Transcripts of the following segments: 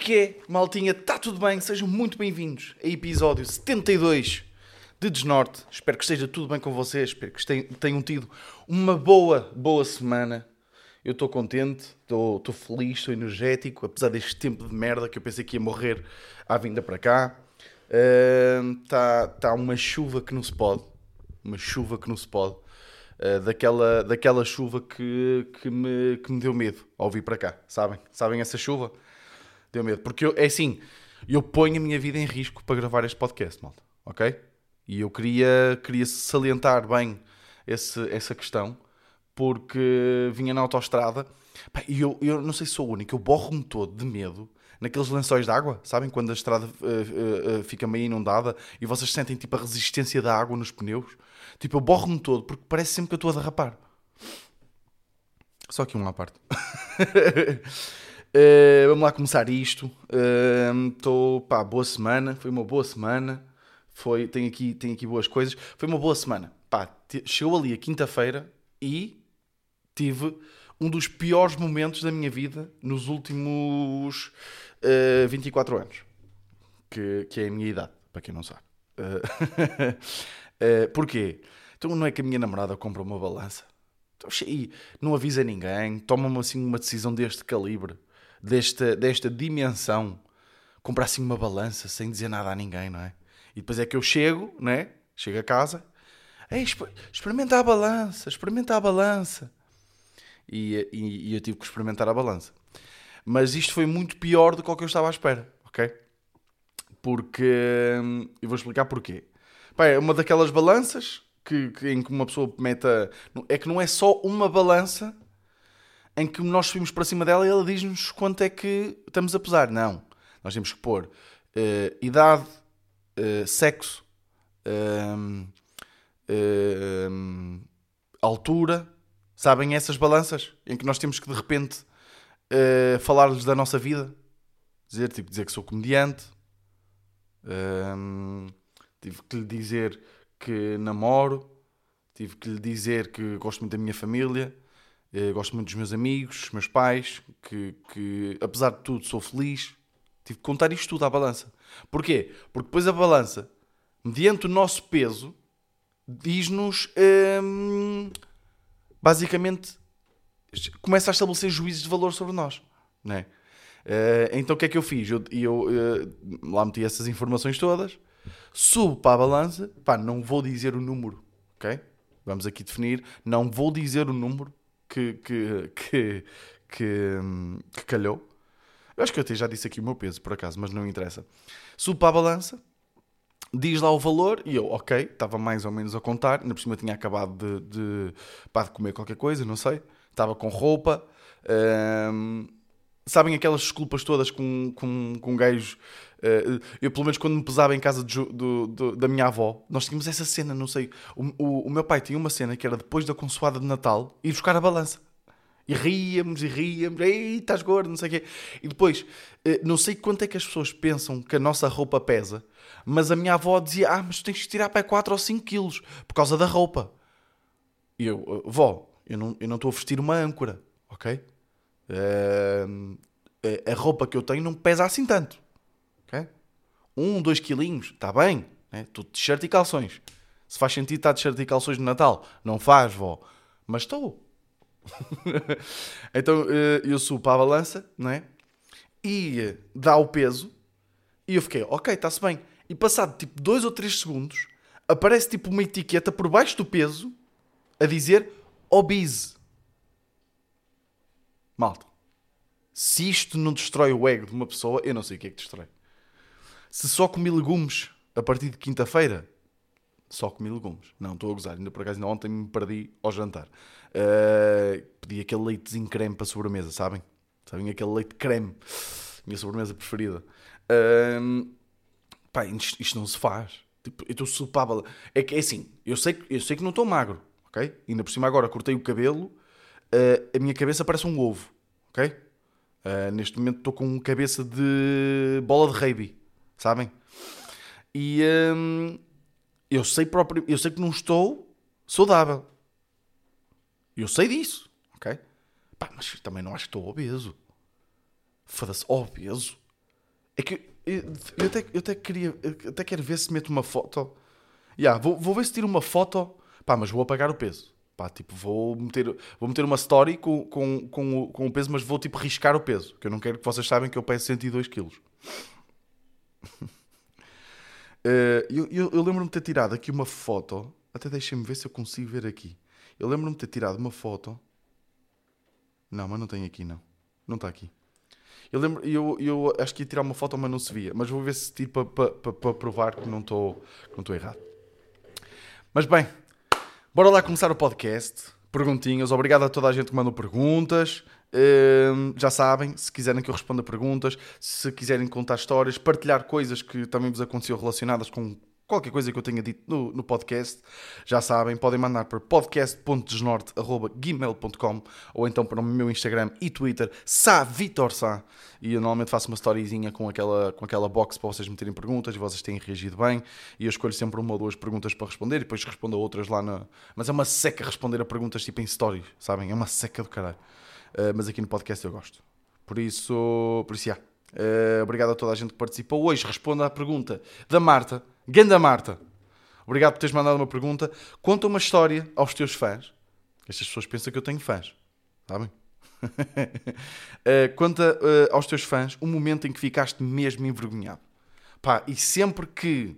Que é, maltinha? Está tudo bem? Sejam muito bem-vindos a episódio 72 de Desnorte. Espero que esteja tudo bem com vocês, espero que tenham tido uma boa, boa semana. Eu estou contente, estou feliz, estou energético, apesar deste tempo de merda que eu pensei que ia morrer à vinda para cá. Está uh, tá uma chuva que não se pode, uma chuva que não se pode. Uh, daquela, daquela chuva que, que, me, que me deu medo ao vir para cá, sabem? Sabem essa chuva? Deu medo. Porque eu, é assim, eu ponho a minha vida em risco para gravar este podcast, malta. Ok? E eu queria, queria salientar bem esse, essa questão, porque vinha na autostrada e eu, eu não sei se sou o único, eu borro-me todo de medo naqueles lençóis de água, sabem? Quando a estrada uh, uh, uh, fica meio inundada e vocês sentem tipo a resistência da água nos pneus. Tipo, eu borro-me todo porque parece sempre que eu estou a derrapar. Só que uma à parte. Uh, vamos lá começar isto. Estou, uh, pá, boa semana. Foi uma boa semana. Foi, tem aqui, tem aqui boas coisas. Foi uma boa semana. Pá, chegou ali a quinta-feira e tive um dos piores momentos da minha vida nos últimos uh, 24 anos. Que, que é a minha idade, para quem não sabe. Uh, porquê? Então não é que a minha namorada compra uma balança? Então, não avisa ninguém, toma-me assim uma decisão deste calibre desta, desta dimensão, comprar assim uma balança sem dizer nada a ninguém, não é? E depois é que eu chego, né? Chego a casa, Ei, experimenta a balança, experimenta a balança. E, e, e, eu tive que experimentar a balança. Mas isto foi muito pior do que o que eu estava à espera, ok? Porque. Eu vou explicar porquê. Pá, é uma daquelas balanças que, que, em que uma pessoa meta. É que não é só uma balança em que nós subimos para cima dela e ela diz-nos quanto é que estamos a pesar. Não. Nós temos que pôr uh, idade, uh, sexo, uh, altura. Sabem essas balanças em que nós temos que de repente falar-lhes da nossa vida? Dizer, tipo, dizer que sou comediante. tive que lhe dizer que namoro. Tive que lhe dizer que gosto muito da minha família eu gosto muito dos meus amigos, meus pais, que, que apesar de tudo sou feliz. Tive que contar isto tudo à balança. Porquê? Porque depois a balança, mediante o nosso peso, diz-nos. Hum, basicamente, começa a estabelecer juízes de valor sobre nós. Não é? Uh, então o que é que eu fiz? Eu, eu uh, lá meti essas informações todas, subo para a balança, pá, não vou dizer o número, ok? Vamos aqui definir, não vou dizer o número, que, que, que, que, que calhou. Eu acho que eu até já disse aqui o meu peso, por acaso, mas não interessa. Subo para a balança, diz lá o valor e eu, ok, estava mais ou menos a contar. Ainda por cima tinha acabado de, de, pá, de comer qualquer coisa, não sei. Estava com roupa. Hum, sabem aquelas desculpas todas com, com, com gajos Uh, eu, pelo menos, quando me pesava em casa do, do, da minha avó, nós tínhamos essa cena, não sei. O, o, o, meu pai tinha uma cena que era depois da consoada de Natal ir buscar a balança. E ríamos e ríamos, ei, estás gordo, não sei o quê. E depois, uh, não sei quanto é que as pessoas pensam que a nossa roupa pesa, mas a minha avó dizia: Ah, mas tens que tirar para 4 ou 5 quilos por causa da roupa. E eu, vó, eu não estou a vestir uma âncora, ok? A roupa que eu tenho não pesa assim tanto. Okay? Um, dois quilinhos, está bem. Né? Tudo de t-shirt e calções. Se faz sentido estar de t-shirt e calções no Natal, não faz, vó. Mas estou. então eh, eu subo para a balança, não é? E eh, dá o peso. E eu fiquei, ok, está-se bem. E passado tipo dois ou três segundos, aparece tipo uma etiqueta por baixo do peso a dizer obese. Malta, se isto não destrói o ego de uma pessoa, eu não sei o que é que destrói. Se só comi legumes a partir de quinta-feira, só comi legumes. Não, estou a gozar. Ainda por acaso, ainda ontem me perdi ao jantar. Uh, pedi aquele leitezinho creme para sobremesa, sabem? Sabem aquele leite creme? Minha sobremesa preferida. Uh, pá, isto, isto, não se faz. Tipo, eu estou supável. É que é assim, eu sei, eu sei que não estou magro, ok? Ainda por cima agora cortei o cabelo, uh, a minha cabeça parece um ovo, ok? Uh, neste momento estou com cabeça de bola de rugby sabem? E hum, eu sei próprio, eu sei que não estou saudável. Eu sei disso, ok? Pá, mas também não acho que estou obeso. Foda-se, obeso. É que eu, eu até, eu até queria, eu até quero ver se meto uma foto. Yeah, vou, vou ver se tiro uma foto, pá, mas vou apagar o peso. Pá, tipo, vou meter, vou meter uma story com, com, com, o, com o peso, mas vou tipo riscar o peso, que eu não quero que vocês saibam que eu peso 102 quilos. Uh, eu, eu, eu lembro-me de ter tirado aqui uma foto. Até deixem-me ver se eu consigo ver aqui. Eu lembro-me de ter tirado uma foto. Não, mas não tem aqui, não. Não está aqui. Eu lembro, eu, eu acho que ia tirar uma foto, mas não se via. Mas vou ver se tiro para pa, pa, pa provar que não estou errado. Mas bem, bora lá começar o podcast. Perguntinhas. Obrigado a toda a gente que mandou perguntas. Uh, já sabem, se quiserem que eu responda perguntas, se quiserem contar histórias, partilhar coisas que também vos aconteceu relacionadas com qualquer coisa que eu tenha dito no, no podcast, já sabem, podem mandar para podcast.desnorte.gmail.com ou então para o meu Instagram e Twitter, SaVitorSá. E eu normalmente faço uma storyzinha com aquela, com aquela box para vocês meterem perguntas e vocês têm reagido bem. E eu escolho sempre uma ou duas perguntas para responder e depois respondo a outras lá na. Mas é uma seca responder a perguntas tipo em stories, sabem? É uma seca do caralho. Uh, mas aqui no podcast eu gosto. Por isso, por isso, já. Uh, obrigado a toda a gente que participou. Hoje respondo à pergunta da Marta Ganda Marta, obrigado por teres mandado uma pergunta. Conta uma história aos teus fãs. Estas pessoas pensam que eu tenho fãs, sabem? uh, conta uh, aos teus fãs um momento em que ficaste mesmo envergonhado. Pá, e sempre que.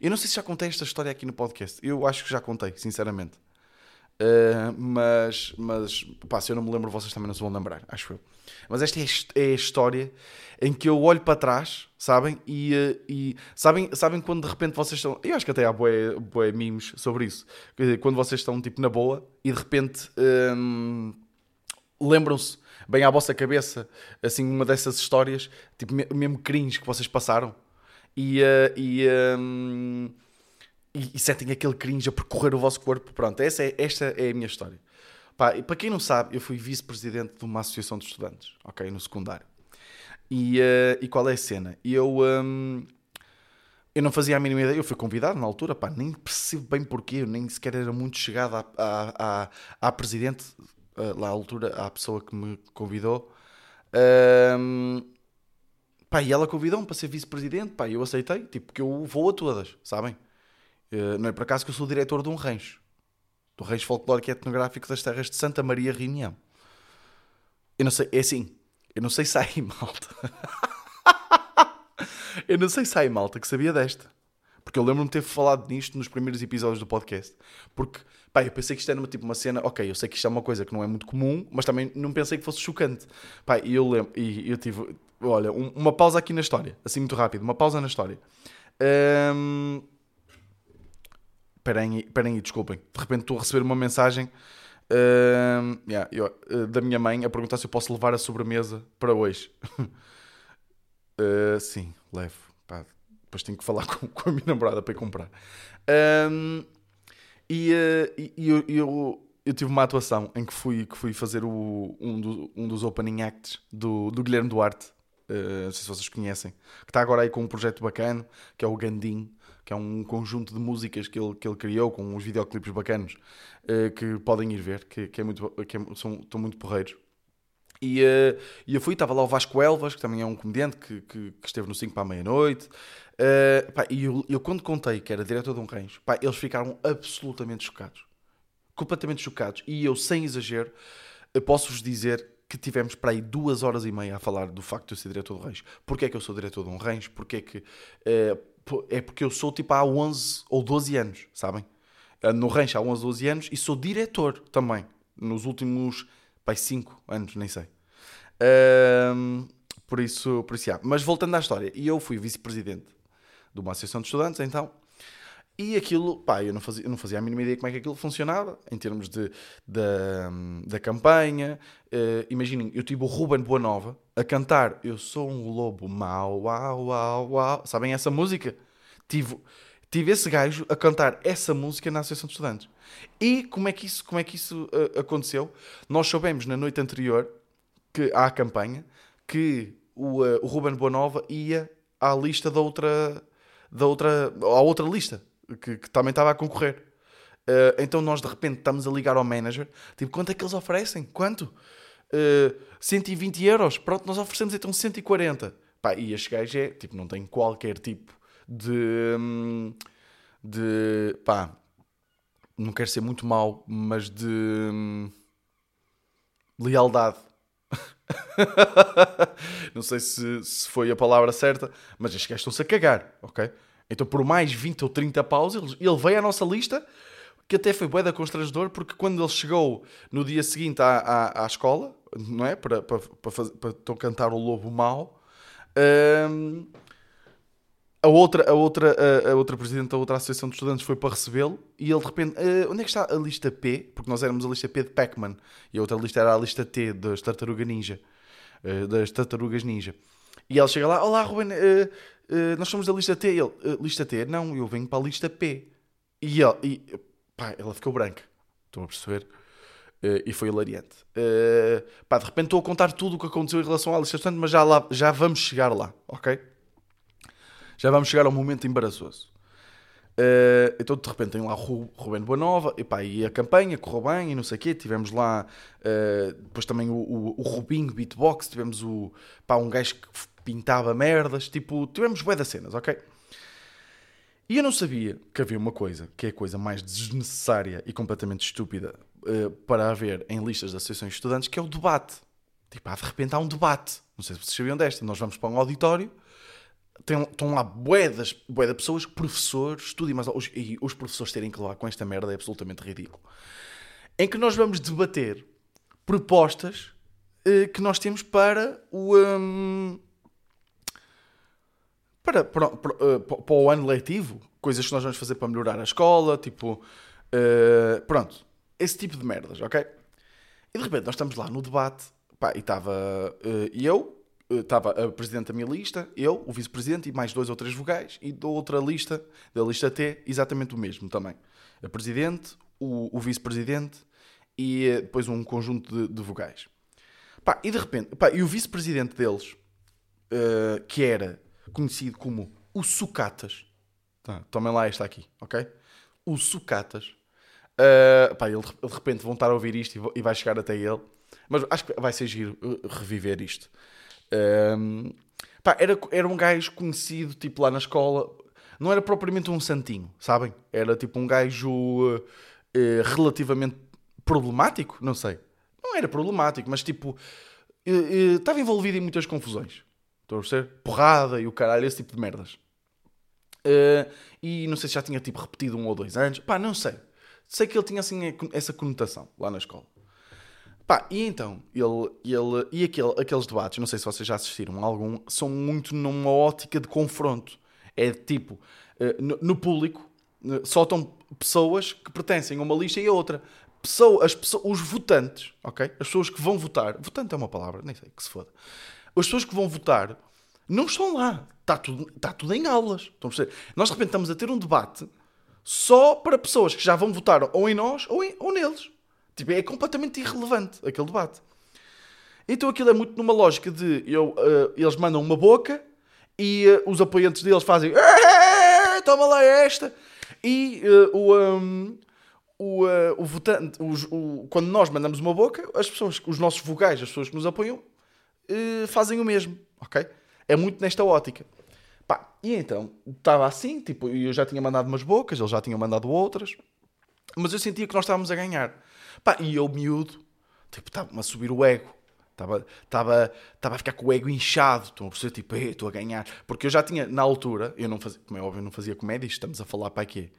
Eu não sei se já contei esta história aqui no podcast. Eu acho que já contei, sinceramente. Uh, mas, mas pá, se eu não me lembro, vocês também não se vão lembrar, acho eu. Mas esta é, é a história em que eu olho para trás, sabem? E, uh, e sabem, sabem quando de repente vocês estão. Eu acho que até há boé, boé memes sobre isso. Quando vocês estão tipo na boa e de repente um, lembram-se bem à vossa cabeça assim uma dessas histórias, tipo mesmo cringe que vocês passaram. E, uh, e um, e, e sentem aquele cringe a percorrer o vosso corpo. Pronto, essa é, esta é a minha história. Pá, para quem não sabe, eu fui vice-presidente de uma associação de estudantes, ok, no secundário. E, uh, e qual é a cena? Eu, um, eu não fazia a mínima ideia, eu fui convidado na altura, pá, nem percebo bem porquê, eu nem sequer era muito chegado à, à, à, à presidente, uh, lá à altura, à pessoa que me convidou. Um, pá, e ela convidou-me para ser vice-presidente, pá, eu aceitei, tipo, que eu vou a todas, sabem? Eh, não é por acaso que eu sou diretor de um rancho, do Rancho Folclórico e Etnográfico das Terras de Santa Maria Reunião. Eu não sei, é assim, eu não sei se há aí malta. eu não sei se há aí malta que sabia desta. Porque eu lembro-me de ter falado nisto nos primeiros episódios do podcast. Porque, pá, eu pensei que isto era uma, tipo uma cena, ok, eu sei que isto é uma coisa que não é muito comum, mas também não pensei que fosse chocante. Pá, e eu lembro, e eu tive, olha, um, uma pausa aqui na história, assim muito rápido, uma pausa na história. Um, Esperem, aí, desculpem. De repente estou a receber uma mensagem uh, yeah, eu, uh, da minha mãe a perguntar se eu posso levar a sobremesa para hoje. uh, sim, levo. Pá, depois tenho que falar com, com, a minha namorada para ir comprar. Um, e, e eu, eu, eu, tive uma atuação em que fui, que fui fazer o, um, do, um dos opening acts do, do Guilherme Duarte. Uh, não sei se vocês conhecem, que está agora aí com um projeto bacana, que é o Gandim, que é um conjunto de músicas que ele, que ele criou com uns videoclipes bacanos uh, que podem ir ver, que, que é muito, que é, são, estão muito porreiros. E, uh, e eu fui, estava lá o Vasco Elvas, que também é um comediante que, que, que esteve no 5 para a meia-noite. Uh, e eu, eu, quando contei que era diretor de um rancho, pá, eles ficaram absolutamente chocados. Completamente chocados. E eu, sem exagero, posso-vos dizer que tivemos para aí duas horas e meia a falar do facto de eu ser diretor de rancho. Porquê é que eu sou diretor de um rancho? Porquê é que é porque eu sou tipo há 11 ou 12 anos, sabem? No rancho há 11, 12 anos e sou diretor também. Nos últimos, pai, 5 anos, nem sei. Um, por isso, por isso, Mas voltando à história, e eu fui vice-presidente de uma associação de estudantes, então, e aquilo, pá, eu não fazia, eu não fazia a mínima ideia como é que aquilo funcionava, em termos de, de da campanha. Uh, imaginem, eu tive o Ruben Boanova a cantar Eu sou um lobo mau, uau, uau, uau. Sabem essa música? Tive, tive esse gajo a cantar essa música na Associação de Estudantes. E como é que isso, como é que isso uh, aconteceu? Nós soubemos na noite anterior que, à campanha que o, uh, o Ruben Boanova ia à lista da outra, da outra, à outra lista que, que também estava a concorrer. Uh, então nós de repente estamos a ligar ao manager, tipo, quanto é que eles oferecem? Quanto? uh, 120 euros. Pronto, nós oferecemos então 140. Pá, e este gajo é, tipo, não tem qualquer tipo de. hum, de. pá. Não quero ser muito mau, mas de. hum, lealdade. não sei se, se foi a palavra certa, mas estes gajos estão-se a cagar, ok? Então, por mais 20 ou 30 paus, ele, veio à nossa lista, que até foi bué da constrangedor, porque quando ele chegou no dia seguinte à, à, à escola, não é? Para, para, para, fazer, para então cantar o Lobo Mau, hum, a outra, a, outra, a, outra presidente da outra associação de estudantes foi para recebê-lo e ele de repente, "Ah, onde é que está a lista P? Porque nós éramos a lista P de Pac-Man e a outra lista era a lista T das Tartaruga Ninja, eh, das Tartarugas Ninja. E ele chega lá, olá Ruben, eh, eh, nós somos da lista T. Ele, "Eh, lista T? Não, eu venho para a lista P. E, ele, e pá, ela ficou branca. Estão a perceber? Eh, e foi hilariante. Eh, pá, de repente estou a contar tudo o que aconteceu em relação à lista estudantes, mas já, lá, já vamos chegar lá, ok? Já vamos chegar ao momento embaraçoso. Eh, então, de repente, tem lá o Ru- Rubén Boanova, e, pá, e a campanha correu bem, e não sei o quê. Tivemos lá, eh, depois também o, o, o Rubinho Beatbox, tivemos o, pá, um gajo que pintava merdas, tipo, tivemos bué das cenas, ok? E eu não sabia que havia uma coisa, que é a coisa mais desnecessária e completamente estúpida eh, para haver em listas de associações de estudantes, que é o debate. Tipo, ah, de repente há um debate. Não sei se vocês sabiam desta. Nós vamos para um auditório, tem, estão lá boedas, boeda pessoas, professores, estudem, mas os, e os professores terem que levar com esta merda é absolutamente ridículo. Em que nós vamos debater propostas eh, que nós temos para o. hum, para, para, para, eh, para- o ano letivo, coisas que nós vamos fazer para melhorar a escola, tipo, eh, pronto, esse tipo de merdas, ok? E de repente nós estamos lá no debate, pá, e estava eh, eu, estava a presidente da minha lista, eu, o vice-presidente e mais dois ou três vogais, e da outra lista, da lista T, exatamente o mesmo também. A presidente, o, o vice-presidente e eh, depois um conjunto de, de vogais. Pá, e de repente, pá, e o vice-presidente deles, que era conhecido como o Sucatas, tá, tomem lá esta aqui, ok? O Sucatas, eh, pá, ele de repente vão estar a ouvir isto e vai chegar até ele, mas acho que vai ser giro eh, reviver isto. Ehm, pá, era, era um gajo conhecido, tipo, lá na escola, não era propriamente um santinho, sabem? Era tipo um gajo eh, eh, relativamente problemático, não sei. Não era problemático, mas tipo, eh, estava envolvido em muitas confusões. Estou a perceber? Porrada e o caralho, esse tipo de merdas. Eh, e não sei se já tinha tipo repetido um ou dois anos. Pá, não sei. Sei que ele tinha assim essa conotação lá na escola. Pá, e então, ele, ele e aquele, aqueles debates, não sei se vocês já assistiram algum, são muito numa ótica de confronto. É tipo, eh, no, público, eh, estão pessoas que pertencem a uma lista e a outra. Pessoa, as pessoas, os votantes, ok? As pessoas que vão votar, votante é uma palavra, nem sei, que se foda. As pessoas que vão votar não estão lá. Está tudo, está tudo em aulas. Nós de repente estamos a ter um debate só para pessoas que já vão votar ou em nós ou, em- ou neles. Tipo, é completamente irrelevante aquele debate. Então aquilo é muito numa lógica de eu, eh, eles mandam uma boca e eh, os apoiantes deles fazem "Eh, toma lá esta e eh, o, um, o, o votante os- o- quando nós mandamos uma boca as pessoas, os nossos vogais, as pessoas que nos apoiam eh, fazem o mesmo, ok? É muito nesta ótica. Pá, e então, estava assim, tipo, eu já tinha mandado umas bocas, eles já tinham mandado outras, mas eu sentia que nós estávamos a ganhar. Pá, e eu, miúdo, tipo, estava-me a subir o ego. Estava, estava, estava a ficar com o ego inchado. Estão a perceber, tipo, "Ei, estou a ganhar. Porque eu já tinha, na altura, eu não fazia, como é óbvio, eu não fazia comédia, estamos a falar para quê?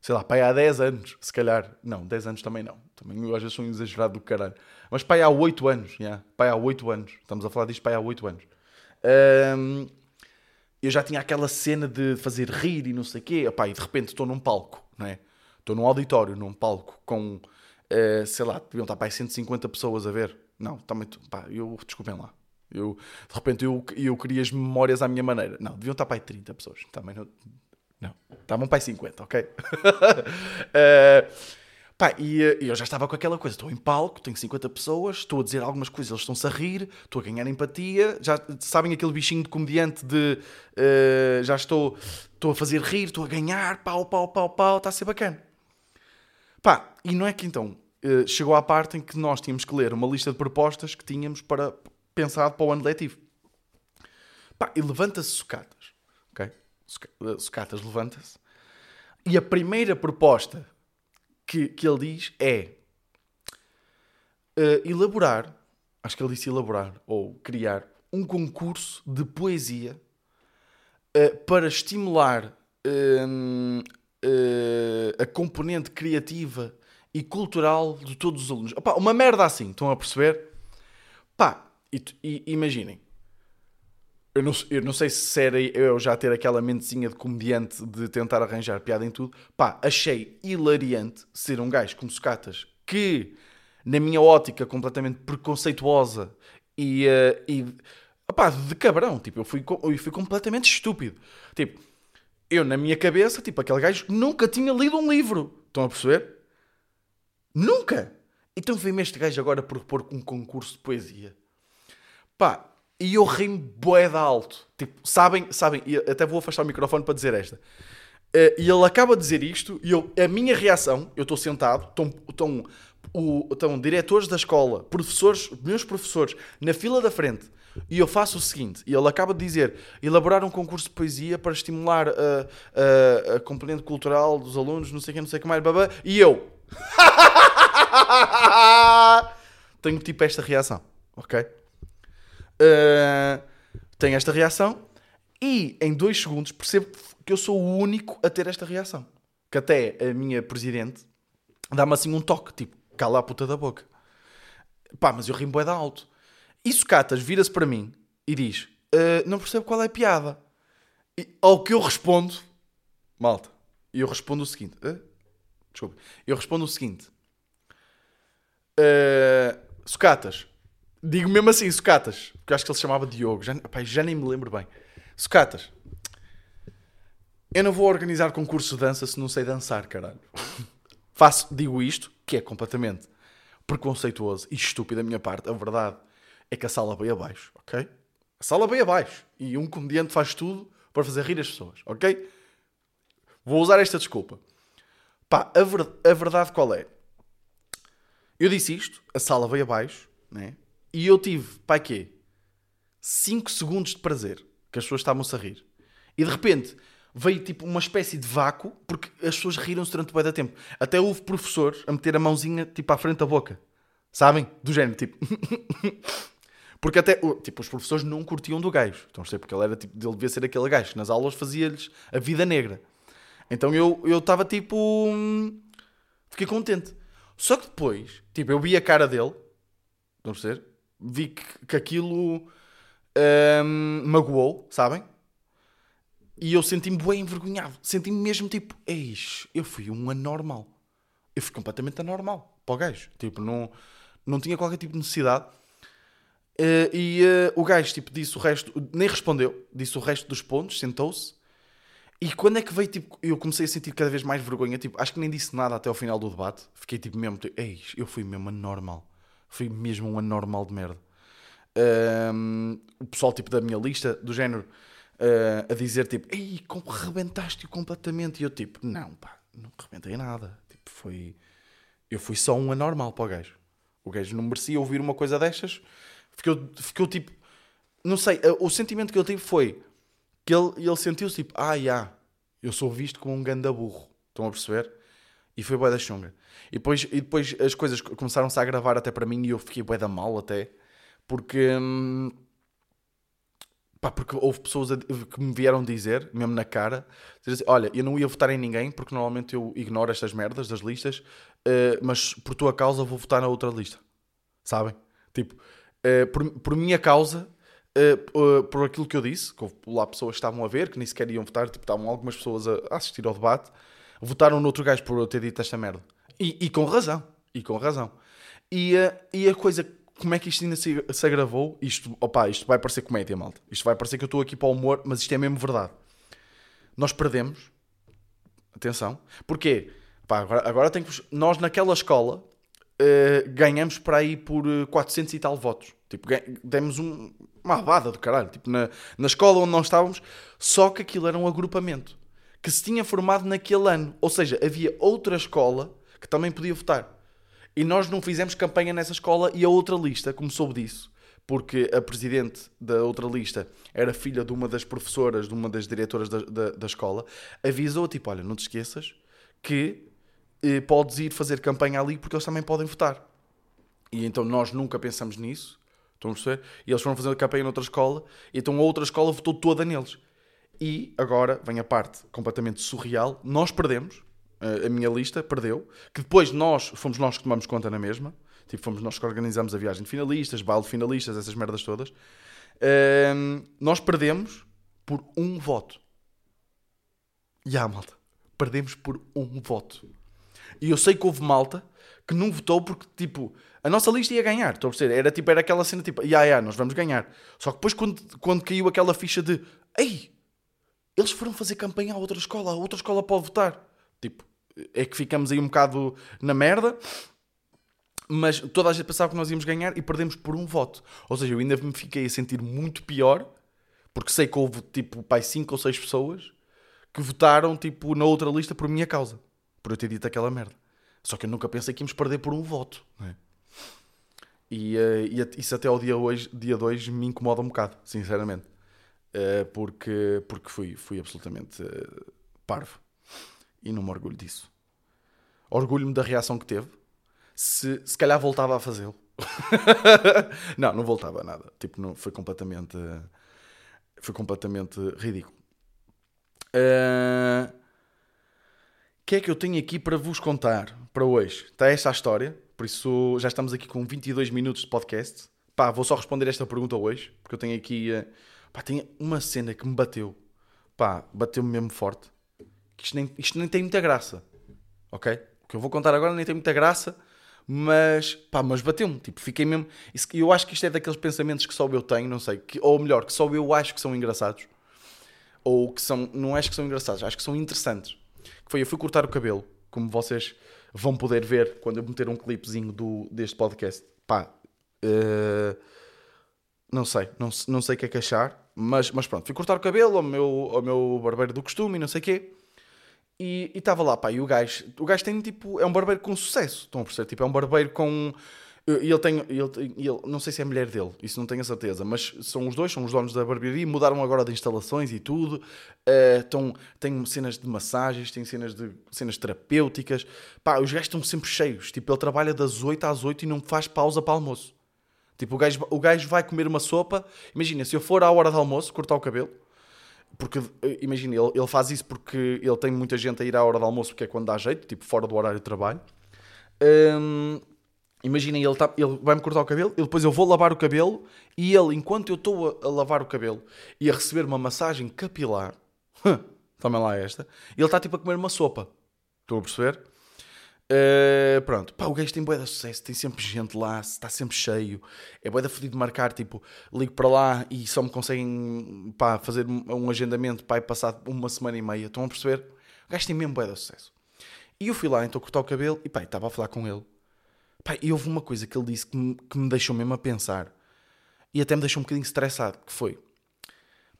Sei lá, pai há 10 anos, se calhar. Não, 10 anos também não. Também eu às vezes sou um exagerado do caralho. Mas pai há 8 anos, já. Pai há 8 anos. Estamos a falar disto pai há 8 anos. Ahm, eu já tinha aquela cena de fazer rir e não sei o quê. Epá, e de repente estou num palco, não é? Estou num auditório, num palco com, eh, sei lá, deviam estar para aí 150 pessoas a ver. Não, também, pá, eu, desculpem lá. Eu, de repente eu, eu queria as memórias à minha maneira. Não, deviam estar para aí 30 pessoas. Também não, não. estavam para aí 50, ok? Eh, Pá, e eh, eu já estava com aquela coisa, estou em palco, tenho 50 pessoas, estou a dizer algumas coisas, eles estão-se a rir, estou a ganhar empatia, já sabem aquele bichinho de comediante de eh, já estou, estou a fazer rir, estou a ganhar, pau, pau, pau, pau, está a ser bacana. Pá, e não é que então eh, chegou à parte em que nós tínhamos que ler uma lista de propostas que tínhamos para pensado para o ano letivo. Pá, e levanta-se sucatas. Sucatas levanta-se. E a primeira proposta que, que ele diz é uh, elaborar, acho que ele disse elaborar, ou criar, um concurso de poesia uh, para estimular uh, a componente criativa e cultural de todos os alunos. Opa, uma merda assim, estão a perceber? Pá, e, e imaginem, eu não, eu não, sei se era eu já ter aquela mentezinha de comediante de tentar arranjar piada em tudo. Pá, achei hilariante ser um gajo como Sucatas que, na minha ótica completamente preconceituosa e, uh, e opá, de cabrão, tipo, eu fui, eu fui completamente estúpido. Tipo, eu na minha cabeça, tipo, aquele gajo nunca tinha lido um livro. Estão a perceber? Nunca! Então vem-me este gajo agora propor um concurso de poesia. Pá, e eu ri-me bué de alto. Tipo, sabem, sabem, e até vou afastar o microfone para dizer esta. Uh, e ele acaba de dizer isto, e eu, a minha reação, eu estou sentado, estão, estão, diretores da escola, professores, meus professores, na fila da frente, e eu faço o seguinte, e ele acaba de dizer, elaborar um concurso de poesia para estimular a, a, a componente cultural dos alunos, não sei o que, não sei o que mais, babá, e eu... Tenho tipo esta reação, ok? Uh, tenho esta reação e em dois segundos percebo que eu sou o único a ter esta reação. Que até a minha presidente dá-me assim um toque, tipo, cala a puta da boca. Pá, mas eu rimo bué da alto. E Sucatas vira-se para mim e diz, uh, não percebo qual é a piada. E ao que eu respondo, malta, eu respondo o seguinte, uh, eu respondo o seguinte, uh, Digo mesmo assim, sucatas. Porque acho que ele se chamava Diogo. Já, opa, já nem me lembro bem. Sucatas. Eu não vou organizar concurso de dança se não sei dançar, caralho. Faço, digo isto, que é completamente preconceituoso e estúpido da minha parte. A verdade é que a sala veio abaixo, ok? A sala veio abaixo. E um comediante faz tudo para fazer rir as pessoas, ok? Vou usar esta desculpa. Pá, a, ver, a verdade qual é? Eu disse isto, a sala veio abaixo, né? E eu tive, pai quê? 5 segundos de prazer, que as pessoas estavam-se a rir. E de repente veio tipo uma espécie de vácuo, porque as pessoas riram-se durante o tempo. Até houve professores a meter a mãozinha tipo à frente da boca. Sabem? Do género, tipo. porque até, tipo, os professores não curtiam do gajo. Então, sei porque ele era tipo, ele devia ser aquele gajo que nas aulas fazia-lhes a vida negra. Então eu estava tipo. Hum, fiquei contente. Só que depois, tipo, eu vi a cara dele. A perceber? Vi que, que aquilo um, magoou, sabem? E eu senti-me bem envergonhado. Senti-me mesmo tipo, eis, eu fui um anormal. Eu fui completamente anormal para o gajo. Tipo, não, não tinha qualquer tipo de necessidade. Uh, e uh, o gajo, tipo, disse o resto, nem respondeu, disse o resto dos pontos, sentou-se. E quando é que veio, tipo, eu comecei a sentir cada vez mais vergonha, tipo, acho que nem disse nada até ao final do debate. Fiquei, tipo, mesmo, tipo, eis, eu fui mesmo anormal. Fui mesmo um anormal de merda. Um, o pessoal tipo da minha lista, do género, uh, a dizer tipo, ei, como rebentaste-o completamente. E eu tipo, não, pá, não rebentei nada. Tipo, foi... Eu fui só um anormal para o gajo. O gajo não merecia ouvir uma coisa destas. Ficou, ficou tipo, não sei, uh, o sentimento que ele teve foi que ele, ele sentiu-se tipo, ah, já, eu sou visto como um ganda burro. Estão a perceber? E foi bué da chunga. E depois, e depois as coisas começaram-se a agravar até para mim e eu fiquei bué da mal até. Porque... Hum, pá, porque houve pessoas que me vieram dizer, mesmo na cara, dizer assim, olha, eu não ia votar em ninguém, porque normalmente eu ignoro estas merdas das listas, uh, mas por tua causa vou votar na outra lista. Sabem? Tipo, uh, por, por minha causa, uh, por aquilo que eu disse, que houve lá pessoas que estavam a ver, que nem sequer iam votar, tipo, estavam algumas pessoas a, a assistir ao debate, votaram noutro gajo por eu ter dito esta merda. E, e com razão. E com razão. E, uh, e a coisa, como é que isto ainda se, se agravou? Isto, opa, isto vai parecer comédia, malta. Isto vai parecer que eu estou aqui para o humor, mas isto é mesmo verdade. Nós perdemos. Atenção. Porquê? Agora, agora tem que. Nós naquela escola uh, ganhamos para aí por 400 eh, e tal votos. Tipo, demos um, uma abada do caralho. Tipo, na, na escola onde nós estávamos, só que aquilo era um agrupamento que se tinha formado naquele ano. Ou seja, havia outra escola que também podia votar. E nós não fizemos campanha nessa escola e a outra lista começou disso. Porque a presidente da outra lista era filha de uma das professoras, de uma das diretoras da, da, da escola, avisou tipo: Olha, não te esqueças que eh, podes ir fazer campanha ali porque eles também podem votar. E então nós nunca pensamos nisso, estão a perceber? E eles foram fazer campanha noutra escola, e então a outra escola votou toda neles. E agora vem a parte completamente surreal: nós perdemos, a minha lista perdeu, que depois nós fomos nós que tomamos conta na mesma, tipo, fomos nós que organizamos a viagem de finalistas, baile de finalistas, essas merdas todas. nós perdemos por um voto. E yeah, malta, perdemos por um voto. E eu sei que houve malta que não votou porque, tipo, a nossa lista ia ganhar, estou a perceber? Era, tipo, era aquela cena tipo, yeah, yeah, nós vamos ganhar. Só que depois, quando, quando caiu aquela ficha de, ei, eles foram fazer campanha à outra escola, a outra escola pode votar. Tipo, é que ficamos aí um bocado na merda, mas toda a gente pensava que nós íamos ganhar e perdemos por um voto. Ou seja, eu ainda me fiquei a sentir muito pior, porque sei que houve, tipo, pai, 5 ou 6 pessoas que votaram, tipo, na outra lista por minha causa, por eu ter dito aquela merda. Só que eu nunca pensei que íamos perder por um voto. É? E, uh, e, isso até ao dia 2 dia dois me incomoda um bocado, sinceramente. Uh, porque porque fui, fui absolutamente uh, parvo. E não me orgulho disso. Orgulho-me da reação que teve. Se, se calhar voltava a fazê-lo. não, não voltava a nada. Tipo, não, foi completamente. Foi completamente ridículo. O uh, que é que eu tenho aqui para vos contar para hoje? Está esta a história. Por isso já estamos aqui com 22 minutos de podcast. Pá, vou só responder esta pergunta hoje. Porque eu tenho aqui. Uh, pá, tenho uma cena que me bateu. Pá, bateu-me mesmo forte isto nem, isto nem tem muita graça. Ok? O que eu vou contar agora nem tem muita graça, mas pá, mas bateu-me. Tipo, fiquei mesmo. Eu acho que isto é daqueles pensamentos que só eu tenho, não sei, que, ou melhor, que só eu acho que são engraçados, ou que são. Não acho que são engraçados, acho que são interessantes. Que foi, eu fui cortar o cabelo, como vocês vão poder ver quando eu meter um clipezinho do, deste podcast. Pá, uh, não sei, não, não sei o que é que achar, mas, mas pronto, fui cortar o cabelo ao meu, ao meu barbeiro do costume e não sei o quê. E estava lá, pá, e o gajo, o gajo tem tipo, é um barbeiro com sucesso, estão a perceber? Tipo, é um barbeiro com. E ele tem, ele, ele, não sei se é a mulher dele, isso não tenho a certeza, mas são os dois, são os donos da barbearia, mudaram agora de instalações e tudo. Uh, estão, tem cenas de massagens, tem cenas de cenas terapêuticas. Pá, os gajos estão sempre cheios. Tipo, ele trabalha das 8 às 8 e não faz pausa para almoço. Tipo, o gajo, o gajo vai comer uma sopa. Imagina, se eu for à hora de almoço cortar o cabelo, porque, eh, imagina, ele, ele faz isso porque ele tem muita gente a ir à hora do almoço, porque é quando dá jeito, tipo fora do horário de trabalho. Hum, imagina, ele, tá, ele vai-me cortar o cabelo, e depois eu vou lavar o cabelo, e ele, enquanto eu estou a, a, lavar o cabelo e a receber uma massagem capilar, também lá esta, ele está tipo a comer uma sopa. Estou a perceber? Uh, pronto, pá, o gajo tem boa de sucesso, tem sempre gente lá, está sempre cheio, é boa de fodido de marcar, tipo, ligo para lá e só me conseguem pá, fazer um agendamento para passar uma semana e meia, estão a perceber? O gajo tem mesmo boa de sucesso. E eu fui lá então cortar o cabelo e pá, estava a falar com ele. Pá, e houve uma coisa que ele disse que me, que me deixou mesmo a pensar e até me deixou um bocadinho estressado, que foi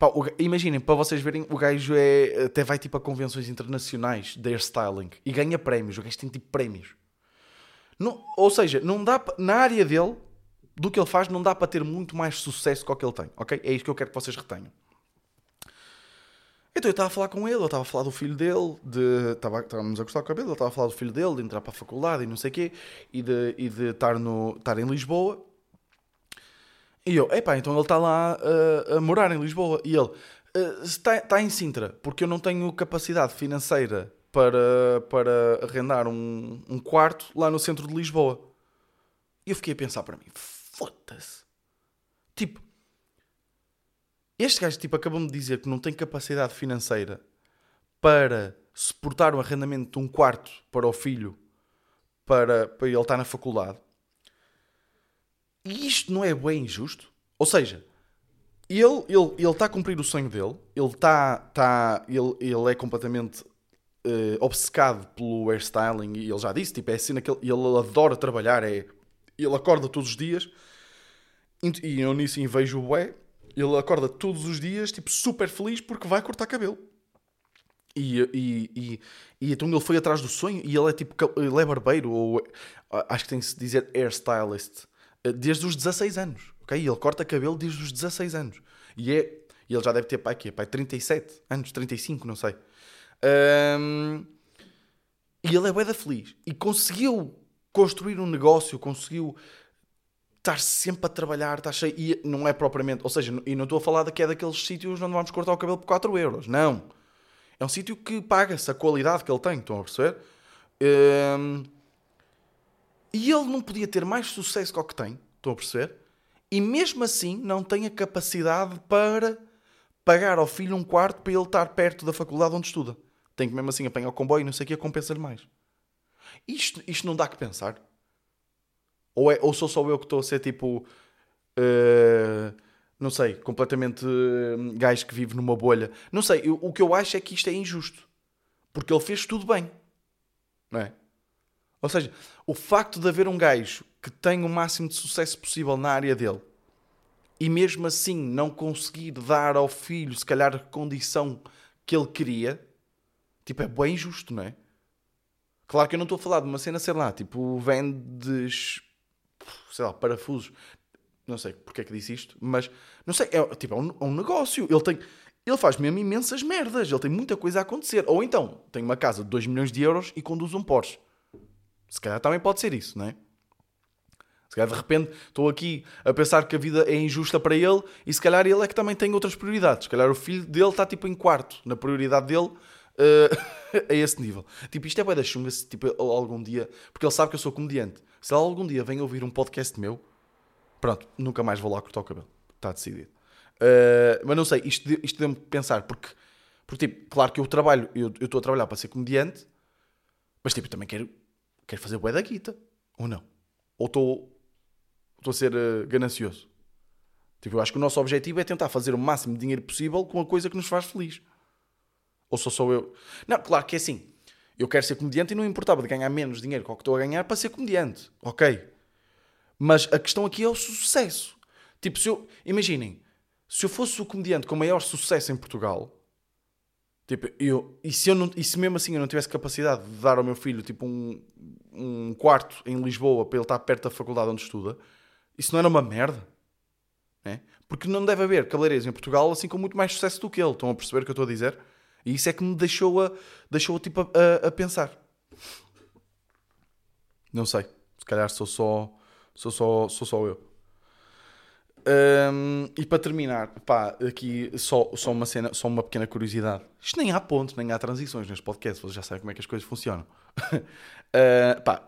Pá, imaginem, para vocês verem, o gajo é, até vai tipo a convenções internacionais de hairstyling e ganha prémios. O gajo tem tipo prémios. Não, ou seja, não dá na área dele, do que ele faz, não dá para ter muito mais sucesso que o que ele tem, ok? É isto que eu quero que vocês retenham. Então eu estava a falar com ele, eu estava a falar do filho dele, de, estava, estávamos a gostar do cabelo, ele estava a falar do filho dele, de entrar para a faculdade e não sei o quê, e de, e de estar, no, estar em Lisboa. E eu, epá, então ele está lá uh, a morar em Lisboa. E ele, uh, está, em Sintra, porque eu não tenho capacidade financeira para, para arrendar um, um quarto lá no centro de Lisboa. E eu fiquei a pensar para mim, foda-se. Tipo, este gajo tipo, acabou-me de dizer que não tem capacidade financeira para suportar o arrendamento de um quarto para o filho para, para ele estar na faculdade. E isto não é bem injusto? Ou seja, ele está ele, ele tá a cumprir o sonho dele, ele, tá, tá, ele, ele é completamente uh, obcecado pelo hairstyling e ele já disse, tipo, é a cena que ele, adora trabalhar, é, ele acorda todos os dias e eu nisso vejo o bué, ele acorda todos os dias, tipo, super feliz porque vai cortar cabelo. E, e, e, e então ele foi atrás do sonho e ele é tipo, ele é barbeiro, ou acho que tem que se dizer hairstylist, desde os 16 anos, ok? Ele corta cabelo desde os 16 anos. E é, ele já deve ter, pai, que pai, 37 anos, 35, não sei. Um, e ele é bué feliz. E conseguiu construir um negócio, conseguiu estar sempre a trabalhar, está cheio. E não é propriamente. Ou seja, e não estou a falar de que é daqueles sítios onde vamos cortar o cabelo por 4 euros. Não. É um sítio que paga-se a qualidade que ele tem, estão a perceber? Um, e ele não podia ter mais sucesso que o que tem, estão a perceber? E mesmo assim não tem a capacidade para pagar ao filho um quarto para ele estar perto da faculdade onde estuda. Tem que mesmo assim apanhar o comboio e não sei o que, compensa-lhe mais. Isto, isto não dá que pensar? Ou, é, ou sou só eu que estou a ser tipo. Uh, não sei, completamente uh, gajo que vive numa bolha. Não sei, eu, o que eu acho é que isto é injusto. Porque ele fez tudo bem. Não é? Ou seja, o facto de haver um gajo que tem o máximo de sucesso possível na área dele e mesmo assim não conseguir dar ao filho, se calhar, a condição que ele queria, tipo, é bem injusto, não é? Claro que eu não estou a falar de uma cena, sei lá, tipo, vendes, sei lá, parafusos. Não sei porque é que disse isto, mas não sei, é, tipo, é um, é um negócio. Ele tem, ele faz mesmo imensas merdas, ele tem muita coisa a acontecer. Ou então, tem uma casa de 2 milhões de euros e conduz um Porsche. Se calhar também pode ser isso, não é? Se calhar de repente estou aqui a pensar que a vida é injusta para ele e se calhar ele é que também tem outras prioridades. Se calhar o filho dele está tipo em quarto na prioridade dele uh, a esse nível. Tipo, isto é bem da chunga se tipo, algum dia. Porque ele sabe que eu sou comediante. Se ele algum dia vem ouvir um podcast meu, pronto, nunca mais vou lá cortar o cabelo. Está decidido. Uh, mas não sei, isto, isto deu-me pensar, porque, porque tipo, claro que eu trabalho, eu estou a trabalhar para ser comediante, mas tipo, também quero, quero fazer bué da guita. Ou não? Ou estou a ser uh, ganancioso. Tipo, eu acho que o nosso objetivo é tentar fazer o máximo de dinheiro possível com a coisa que nos faz feliz. Ou sou só eu? Não, claro que é assim. Eu quero ser comediante e não importava de ganhar menos dinheiro que o que estou a ganhar para ser comediante. Ok. Mas a questão aqui é o sucesso. Tipo, se eu. Imaginem, se eu fosse o comediante com maior sucesso em Portugal, tipo, eu. E se, eu não, e se mesmo assim eu não tivesse capacidade de dar ao meu filho, tipo, um, um quarto em Lisboa para ele estar perto da faculdade onde estuda, isso não era uma merda? É? Porque não deve haver cabeleireiros em Portugal assim com muito mais sucesso do que ele. Estão a perceber o que eu estou a dizer? E isso é que me deixou a, deixou tipo, a, a pensar. Não sei. Se calhar sou só, sou só, sou só eu. Um, e para terminar, pá, aqui só, só uma cena, só uma pequena curiosidade. Isto nem há pontos, nem há transições neste podcast, vocês já sabem como é que as coisas funcionam. uh, pá,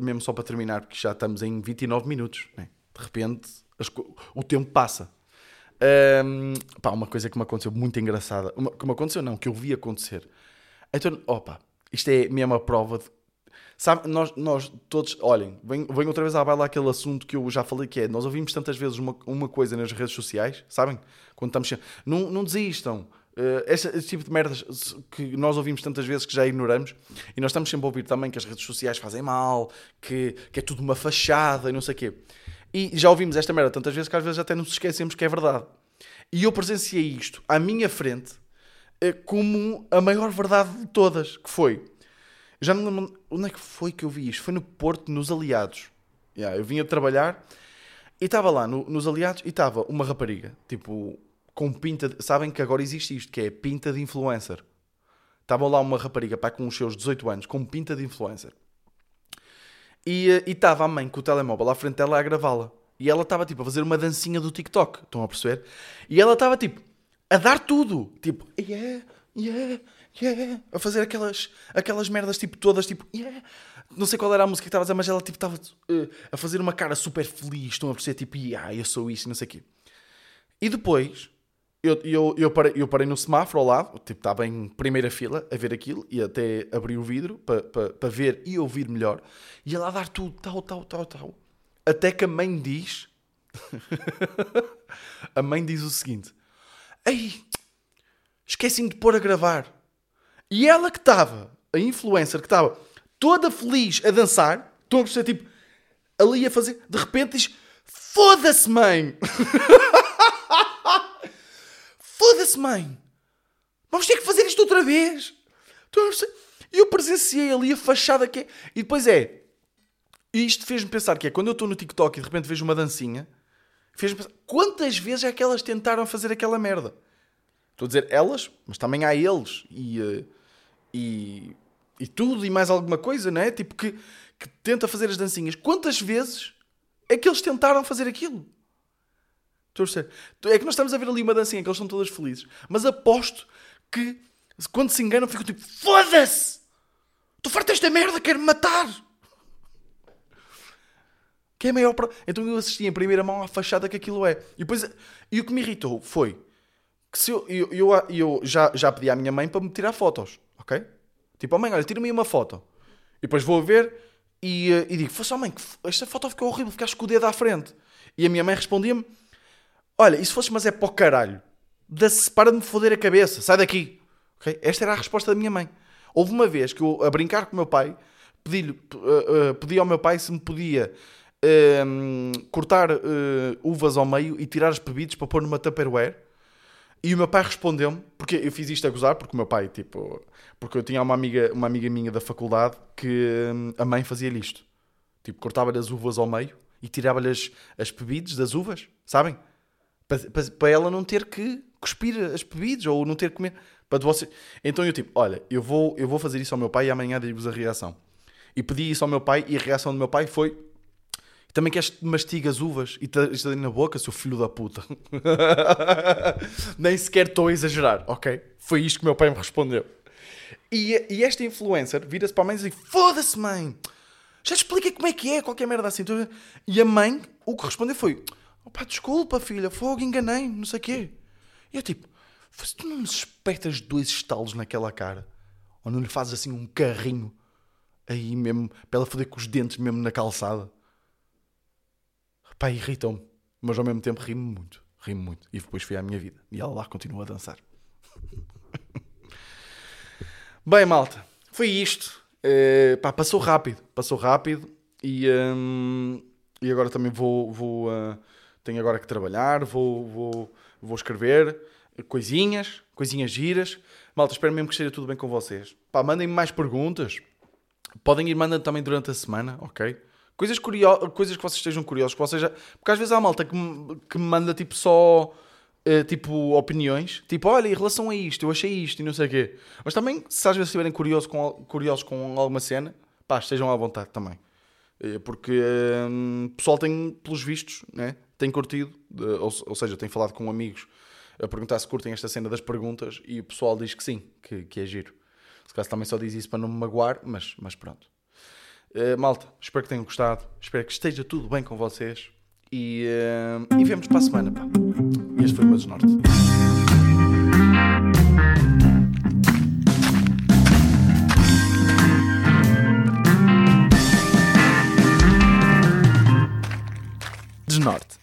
mesmo só para terminar, porque já estamos em 29 minutos, né? de repente as, o tempo passa. Um, pá, uma coisa que me aconteceu muito engraçada, uma, que me aconteceu, não, que eu vi acontecer. Então, opa, isto é mesmo a prova de Sabe, nós, nós todos, olhem, venho, venho outra vez à baila aquele assunto que eu já falei que é, nós ouvimos tantas vezes uma, uma coisa nas redes sociais, sabem? Quando estamos não, não desistam. Uh, esse, esse, tipo de merdas que nós ouvimos tantas vezes que já ignoramos e nós estamos sempre a ouvir também que as redes sociais fazem mal, que, que é tudo uma fachada e não sei o quê. E já ouvimos esta merda tantas vezes que às vezes até nos esquecemos que é verdade. E eu presenciei isto à minha frente uh, como a maior verdade de todas, que foi já não lembro onde é que foi que eu vi isto. Foi no Porto, nos Aliados. Yeah, eu vinha trabalhar e estava lá no, nos Aliados e estava uma rapariga, tipo, com pinta. De, sabem que agora existe isto, que é pinta de influencer. Estava lá uma rapariga, pá, com os seus 18 anos, com pinta de influencer. E eh, estava a mãe com o telemóvel à frente dela a gravá-la. E ela estava, tipo, a fazer uma dancinha do TikTok. Estão a perceber? E ela estava, tipo, a dar tudo. Tipo, yeah, yeah, yeah, a fazer aquelas, aquelas merdas tipo todas, tipo, yeah. Não sei qual era a música que estava a dizer, mas ela tipo estava uh, a fazer uma cara super feliz, estão a perceber, tipo, yeah, eu sou isso, não sei o quê. E depois, eu, eu, eu, parei, eu parei no semáforo ao lado, tipo, estava em primeira fila a ver aquilo e até abri o vidro para pa, pa ver e ouvir melhor. E ela a dar tudo, tal, tal, tal, tal. Até que a mãe diz. a mãe diz o seguinte: Ei, esqueci-me de pôr a gravar. E ela que estava, a influencer que estava toda feliz a dançar, estão a perceber, tipo, ali a fazer, de repente diz: Foda-se, mãe! Foda-se, mãe! Vamos ter que fazer isto outra vez. E eu presenciei ali a fachada que é. E depois é. Isto fez-me pensar que é quando eu estou no TikTok e de repente vejo uma dancinha, fez-me pensar quantas vezes é que elas tentaram fazer aquela merda. Estou a dizer elas, mas também há eles e, eh, e, e tudo e mais alguma coisa, não é? Tipo que, que tenta fazer as dancinhas. Quantas vezes é que eles tentaram fazer aquilo? Estou a. É que nós estamos a ver ali uma dancinha que eles estão todas felizes, mas aposto que quando se enganam ficam tipo: Foda-se! Estou farto desta merda, quero-me matar! Que é a maior. Pro... Então eu assisti em primeira mão à fachada que aquilo é. E, depois, e o que me irritou foi que se eu, eu, eu, eu já, já pedi à minha mãe para me tirar fotos, ok? Tipo, oh mãe, olha, tira-me uma foto. E depois vou ver e, eh, e digo: Fosse, oh mãe, esta foto ficou horrível, ficaste com o dedo à frente. E a minha mãe respondia-me: Olha, se fosse, mas é para o caralho, para de me foder a cabeça, sai daqui. Okay? Esta era a resposta da minha mãe. Houve uma vez que eu, a brincar com o meu pai, pedi, uh, uh, pedi ao meu pai se me podia uh, cortar uvas ao meio e tirar os bebidos para pôr numa Tupperware. E o meu pai respondeu-me, porque eu fiz isto a gozar, porque o meu pai, tipo, porque eu tinha uma amiga, uma amiga minha da faculdade que hum, a mãe fazia-lhe isto. Tipo, cortava-lhe as uvas ao meio e tirava-lhe as, as das uvas, sabem? Para, para, para, ela não ter que cuspir as bebidas ou não ter que comer. Para você... Então eu tipo, olha, eu vou, eu vou fazer isso ao meu pai e amanhã digo-vos a reação. E pedi isso ao meu pai e a reação do meu pai foi também queres que mastiga as uvas e te ali na boca, seu filho da puta? Nem sequer estou a exagerar, ok? Foi isto que meu pai me respondeu. E, e esta influencer vira-se para a mãe e diz: Foda-se, mãe! Já te expliquei como é que é, qualquer merda assim. E a mãe, o que respondeu foi: Opa, desculpa, filha, fogo, enganei, não sei o quê. E eu tipo: tu não me espetas dois estalos naquela cara, ou não lhe fazes assim um carrinho aí mesmo, para ela foder com os dentes mesmo na calçada pá, irritam-me, mas ao mesmo tempo rimo muito, rimo muito. E depois foi à minha vida. E ela lá continua a dançar. Bem, malta, foi isto. Uh, pá, passou rápido, passou rápido e, um, e agora também vou, vou uh, tenho agora que trabalhar, vou, vou, vou escrever coisinhas, coisinhas giras. Malta, espero mesmo que esteja tudo bem com vocês. Pá, mandem-me mais perguntas. Podem ir mandando também durante a semana, ok? Coisas, curio... coisas que vocês estejam curiosos, que vocês porque às vezes há malta que me, que me manda tipo só uh, tipo opiniões, tipo, olha, em relação a isto, eu achei isto e não sei o quê. Mas também, se às vezes estiverem curiosos com, curiosos com alguma cena, pá, estejam à vontade também. Uh, porque o pessoal tem, pelos vistos, né, tem curtido, ou, ou seja, tem falado com amigos a perguntar se curtem esta cena das perguntas e o pessoal diz que sim, que, que é giro. Se calhar também só diz isso para não me magoar, mas, mas pronto. Uh, malta, espero que tenham gostado. Espero que esteja tudo bem com vocês. E, uh, e vemos para a semana. Pá. Este foi o meu desnorte. Desnorte.